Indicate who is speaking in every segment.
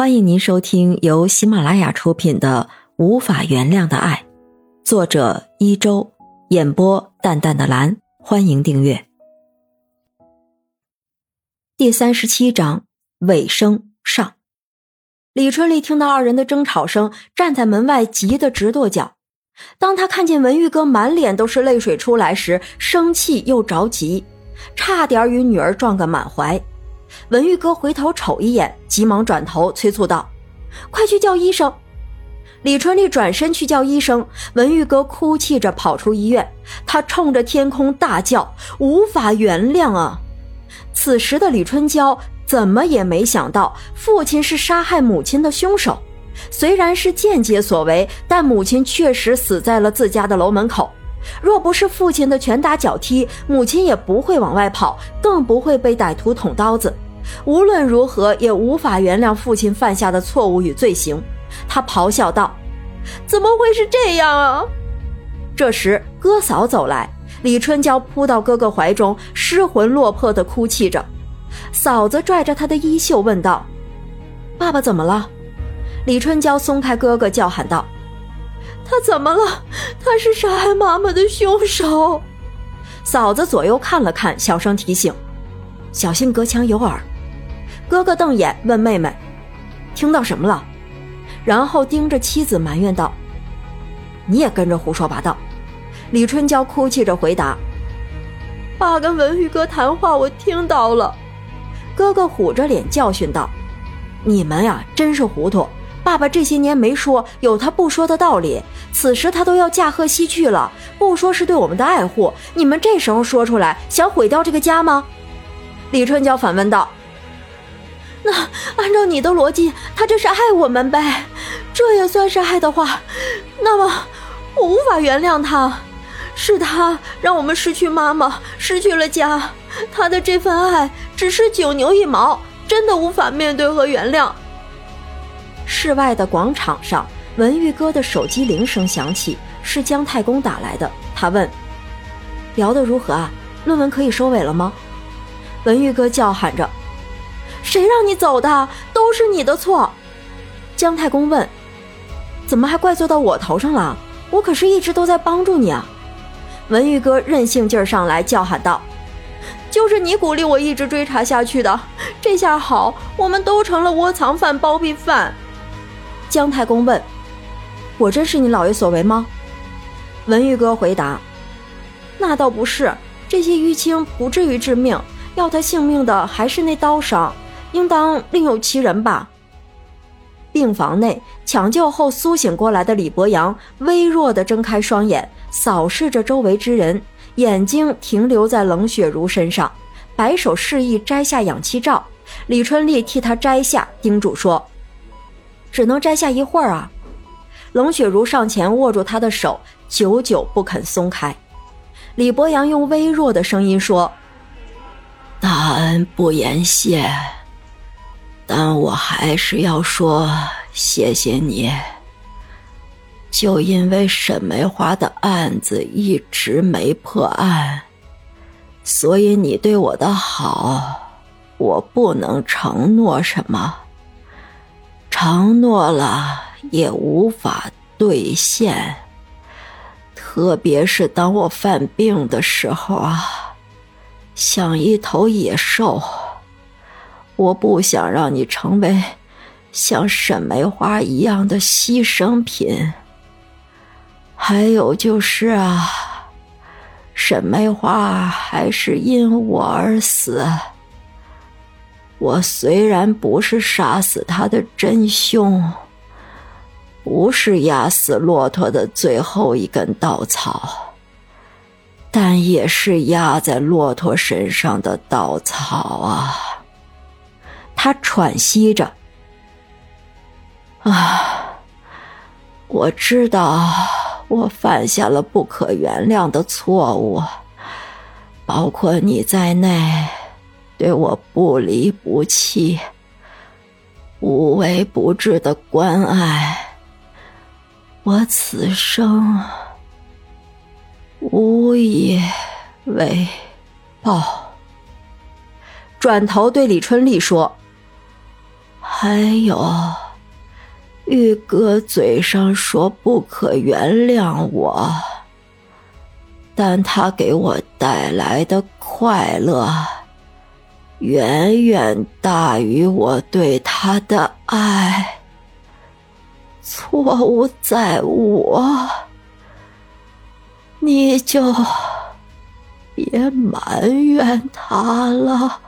Speaker 1: 欢迎您收听由喜马拉雅出品的《无法原谅的爱》，作者一周，演播淡淡的蓝。欢迎订阅。第三十七章尾声上，李春丽听到二人的争吵声，站在门外，急得直跺脚。当他看见文玉哥满脸都是泪水出来时，生气又着急，差点与女儿撞个满怀。文玉哥回头瞅一眼，急忙转头催促道：“快去叫医生！”李春丽转身去叫医生，文玉哥哭泣着跑出医院，他冲着天空大叫：“无法原谅啊！”此时的李春娇怎么也没想到，父亲是杀害母亲的凶手。虽然是间接所为，但母亲确实死在了自家的楼门口。若不是父亲的拳打脚踢，母亲也不会往外跑，更不会被歹徒捅刀子。无论如何，也无法原谅父亲犯下的错误与罪行。他咆哮道：“怎么会是这样啊！”这时，哥嫂走来，李春娇扑到哥哥怀中，失魂落魄地哭泣着。嫂子拽着她的衣袖问道：“爸爸怎么了？”李春娇松开哥哥，叫喊道。他怎么了？他是杀害妈妈的凶手。嫂子左右看了看，小声提醒：“小心隔墙有耳。”哥哥瞪眼问妹妹：“听到什么了？”然后盯着妻子埋怨道：“你也跟着胡说八道。”李春娇哭泣着回答：“爸跟文玉哥谈话，我听到了。”哥哥虎着脸教训道：“你们呀，真是糊涂。”爸爸这些年没说，有他不说的道理。此时他都要驾鹤西去了，不说是对我们的爱护，你们这时候说出来，想毁掉这个家吗？李春娇反问道。那按照你的逻辑，他这是爱我们呗？这也算是爱的话，那么我无法原谅他。是他让我们失去妈妈，失去了家，他的这份爱只是九牛一毛，真的无法面对和原谅。室外的广场上，文玉哥的手机铃声响起，是姜太公打来的。他问：“聊得如何啊？论文可以收尾了吗？”文玉哥叫喊着：“谁让你走的？都是你的错！”姜太公问：“怎么还怪罪到我头上了？我可是一直都在帮助你啊！”文玉哥任性劲儿上来，叫喊道：“就是你鼓励我一直追查下去的，这下好，我们都成了窝藏犯、包庇犯。”姜太公问：“果真是你老爷所为吗？”文玉哥回答：“那倒不是，这些淤青不至于致命，要他性命的还是那刀伤，应当另有其人吧。”病房内，抢救后苏醒过来的李博阳微弱地睁开双眼，扫视着周围之人，眼睛停留在冷雪如身上，摆手示意摘下氧气罩。李春丽替他摘下，叮嘱说。只能摘下一会儿啊！冷雪如上前握住他的手，久久不肯松开。李博阳用微弱的声音说：“
Speaker 2: 大恩不言谢，但我还是要说谢谢你。就因为沈梅花的案子一直没破案，所以你对我的好，我不能承诺什么。”承诺了也无法兑现，特别是当我犯病的时候啊，像一头野兽。我不想让你成为像沈梅花一样的牺牲品。还有就是啊，沈梅花还是因我而死。我虽然不是杀死他的真凶，不是压死骆驼的最后一根稻草，但也是压在骆驼身上的稻草啊！
Speaker 1: 他喘息着，
Speaker 2: 啊，我知道我犯下了不可原谅的错误，包括你在内。对我不离不弃、无微不至的关爱，我此生无以为报。
Speaker 1: 转头对李春丽说：“
Speaker 2: 还有，玉哥嘴上说不可原谅我，但他给我带来的快乐，远远大于我对他的爱。错误在我，你就别埋怨他了。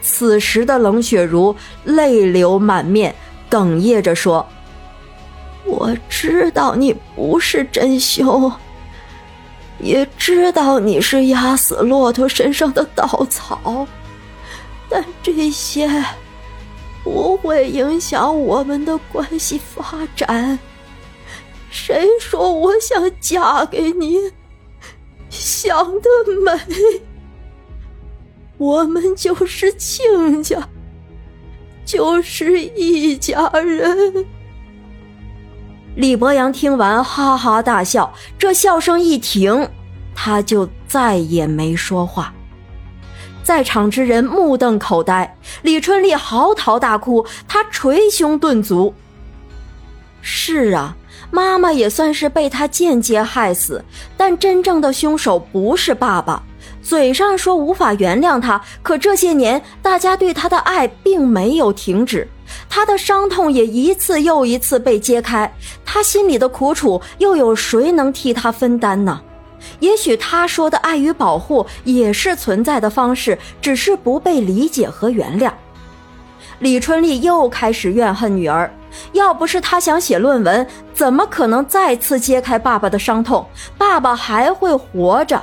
Speaker 1: 此时的冷雪茹泪流满面，哽咽着说：“
Speaker 2: 我知道你不是真凶，也知道你是压死骆驼身上的稻草，但这些……”不会影响我们的关系发展。谁说我想嫁给你？想得美！我们就是亲家，就是一家人。
Speaker 1: 李博阳听完哈哈大笑，这笑声一停，他就再也没说话。在场之人目瞪口呆，李春丽嚎啕大哭，她捶胸顿足。是啊，妈妈也算是被他间接害死，但真正的凶手不是爸爸。嘴上说无法原谅他，可这些年大家对他的爱并没有停止，他的伤痛也一次又一次被揭开，他心里的苦楚又有谁能替他分担呢？也许他说的爱与保护也是存在的方式，只是不被理解和原谅。李春丽又开始怨恨女儿，要不是她想写论文，怎么可能再次揭开爸爸的伤痛？爸爸还会活着。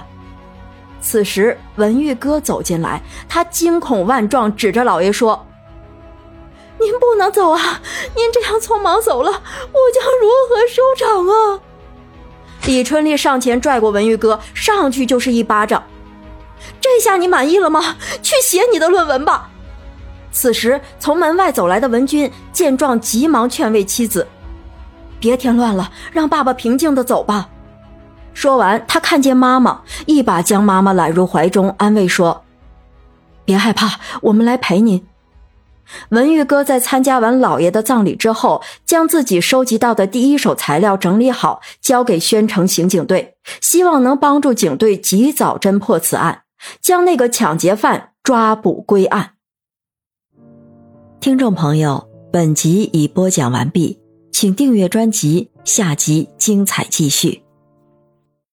Speaker 1: 此时，文玉哥走进来，他惊恐万状，指着老爷说：“
Speaker 3: 您不能走啊！您这样匆忙走了，我将如何收场啊？”
Speaker 1: 李春丽上前拽过文玉哥，上去就是一巴掌。这下你满意了吗？去写你的论文吧。此时，从门外走来的文君见状，急忙劝慰妻子：“别添乱了，让爸爸平静的走吧。”说完，他看见妈妈，一把将妈妈揽入怀中，安慰说：“别害怕，我们来陪您。”文玉哥在参加完老爷的葬礼之后，将自己收集到的第一手材料整理好，交给宣城刑警队，希望能帮助警队及早侦破此案，将那个抢劫犯抓捕归案。听众朋友，本集已播讲完毕，请订阅专辑，下集精彩继续。